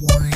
one.